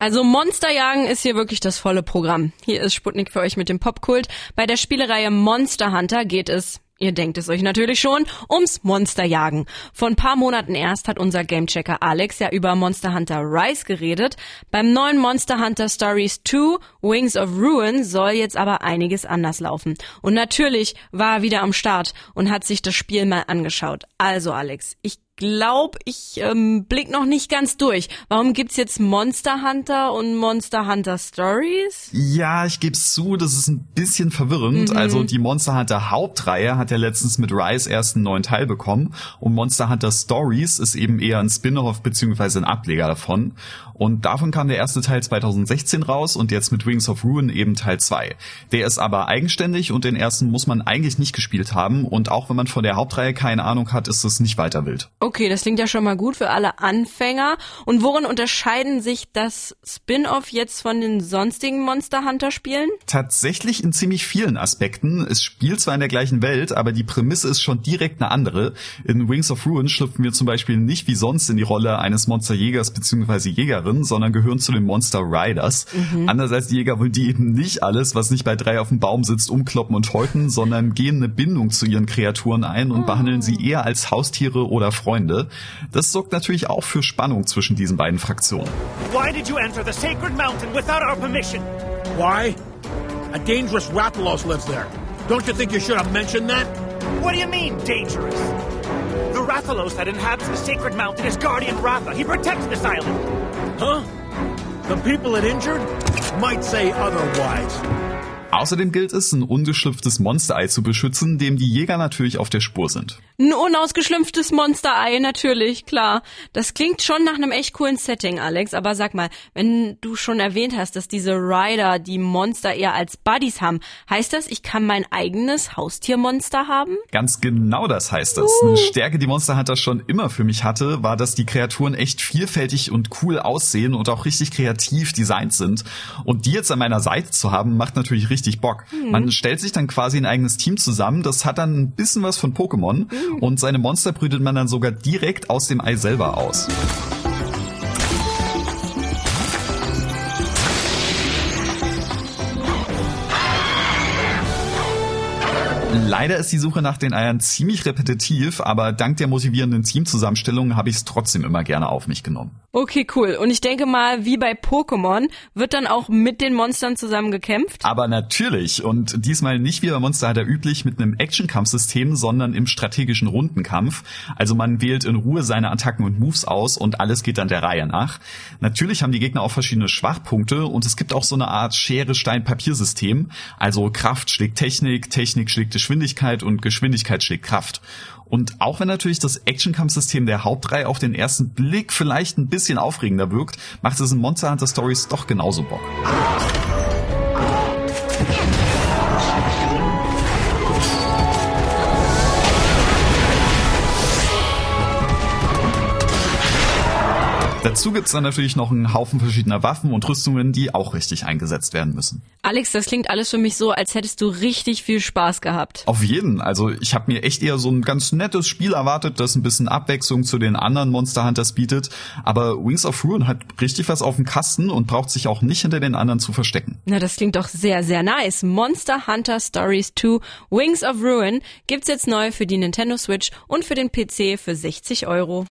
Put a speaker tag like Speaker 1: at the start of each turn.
Speaker 1: Also Monsterjagen ist hier wirklich das volle Programm. Hier ist Sputnik für euch mit dem Popkult. Bei der Spielereihe Monster Hunter geht es Ihr denkt es euch natürlich schon, ums Monsterjagen. Vor ein paar Monaten erst hat unser Gamechecker Alex ja über Monster Hunter Rise geredet. Beim neuen Monster Hunter Stories 2 Wings of Ruin soll jetzt aber einiges anders laufen. Und natürlich war er wieder am Start und hat sich das Spiel mal angeschaut. Also Alex, ich glaube, ich ähm, blick noch nicht ganz durch. Warum gibt's jetzt Monster Hunter und Monster Hunter Stories?
Speaker 2: Ja, ich gebe zu, das ist ein bisschen verwirrend. Mhm. Also die Monster Hunter Hauptreihe hat ja letztens mit Rise erst einen neuen Teil bekommen und Monster Hunter Stories ist eben eher ein Spin-off beziehungsweise ein Ableger davon. Und davon kam der erste Teil 2016 raus und jetzt mit Wings of Ruin eben Teil 2. Der ist aber eigenständig und den ersten muss man eigentlich nicht gespielt haben und auch wenn man von der Hauptreihe keine Ahnung hat, ist es nicht weiter wild.
Speaker 1: Okay, das klingt ja schon mal gut für alle Anfänger. Und worin unterscheiden sich das Spin-off jetzt von den sonstigen Monster Hunter Spielen?
Speaker 2: Tatsächlich in ziemlich vielen Aspekten. Es spielt zwar in der gleichen Welt, aber die Prämisse ist schon direkt eine andere. In Wings of Ruin schlüpfen wir zum Beispiel nicht wie sonst in die Rolle eines Monsterjägers bzw. Jägerin Jägerin, sondern gehören zu den Monster Riders. Mhm. Anders als die Jäger wollen die eben nicht alles, was nicht bei drei auf dem Baum sitzt, umkloppen und häuten, sondern gehen eine Bindung zu ihren Kreaturen ein und oh. behandeln sie eher als Haustiere oder Freunde. Das sorgt natürlich auch für Spannung zwischen diesen beiden Fraktionen. Why did you enter the sacred mountain without our permission?
Speaker 3: Why? A dangerous Rathalos lives there. Don't you think you should have mentioned that?
Speaker 4: What do you mean, dangerous? The Rathalos that inhabits the sacred mountain is Guardian Ratha. He protects this island.
Speaker 3: Huh? The people it injured might say otherwise.
Speaker 2: Außerdem gilt es, ein ungeschlüpftes Monsterei zu beschützen, dem die Jäger natürlich auf der Spur sind.
Speaker 1: Ein unausgeschlüpftes Monsterei, natürlich, klar. Das klingt schon nach einem echt coolen Setting, Alex. Aber sag mal, wenn du schon erwähnt hast, dass diese Rider die Monster eher als Buddies haben, heißt das, ich kann mein eigenes Haustiermonster haben?
Speaker 2: Ganz genau das heißt es. Uh. Eine Stärke, die Monster Hunter schon immer für mich hatte, war, dass die Kreaturen echt vielfältig und cool aussehen und auch richtig kreativ designt sind. Und die jetzt an meiner Seite zu haben, macht natürlich richtig richtig Bock. Mhm. Man stellt sich dann quasi ein eigenes Team zusammen, das hat dann ein bisschen was von Pokémon mhm. und seine Monster brütet man dann sogar direkt aus dem Ei selber aus. Leider ist die Suche nach den Eiern ziemlich repetitiv, aber dank der motivierenden Teamzusammenstellung habe ich es trotzdem immer gerne auf mich genommen.
Speaker 1: Okay, cool. Und ich denke mal, wie bei Pokémon, wird dann auch mit den Monstern zusammen gekämpft?
Speaker 2: Aber natürlich. Und diesmal nicht wie bei Monster Hunter üblich mit einem Action-Kampfsystem, sondern im strategischen Rundenkampf. Also man wählt in Ruhe seine Attacken und Moves aus und alles geht dann der Reihe nach. Natürlich haben die Gegner auch verschiedene Schwachpunkte und es gibt auch so eine Art Schere-Stein-Papier-System. Also Kraft schlägt Technik, Technik schlägt Geschwindigkeit und Geschwindigkeit schlägt Kraft. Und auch wenn natürlich das Action-Kampfsystem der Hauptreihe auf den ersten Blick vielleicht ein bisschen aufregender wirkt, macht es in Monster Hunter Stories doch genauso Bock. Dazu gibt's dann natürlich noch einen Haufen verschiedener Waffen und Rüstungen, die auch richtig eingesetzt werden müssen.
Speaker 1: Alex, das klingt alles für mich so, als hättest du richtig viel Spaß gehabt.
Speaker 2: Auf jeden. Also ich habe mir echt eher so ein ganz nettes Spiel erwartet, das ein bisschen Abwechslung zu den anderen Monster Hunters bietet. Aber Wings of Ruin hat richtig was auf dem Kasten und braucht sich auch nicht hinter den anderen zu verstecken.
Speaker 1: Na, das klingt doch sehr, sehr nice. Monster Hunter Stories 2 Wings of Ruin gibt's jetzt neu für die Nintendo Switch und für den PC für 60 Euro.